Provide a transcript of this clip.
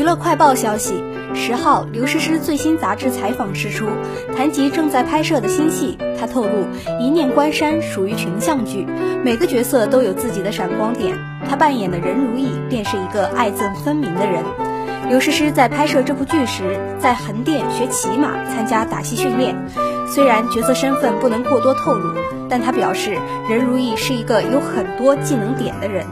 娱乐快报消息，十号刘诗诗最新杂志采访释出，谈及正在拍摄的新戏，她透露一念关山属于群像剧，每个角色都有自己的闪光点。她扮演的任如意便是一个爱憎分明的人。刘诗诗在拍摄这部剧时，在横店学骑马参加打戏训练。虽然角色身份不能过多透露，但她表示任如意是一个有很多技能点的人。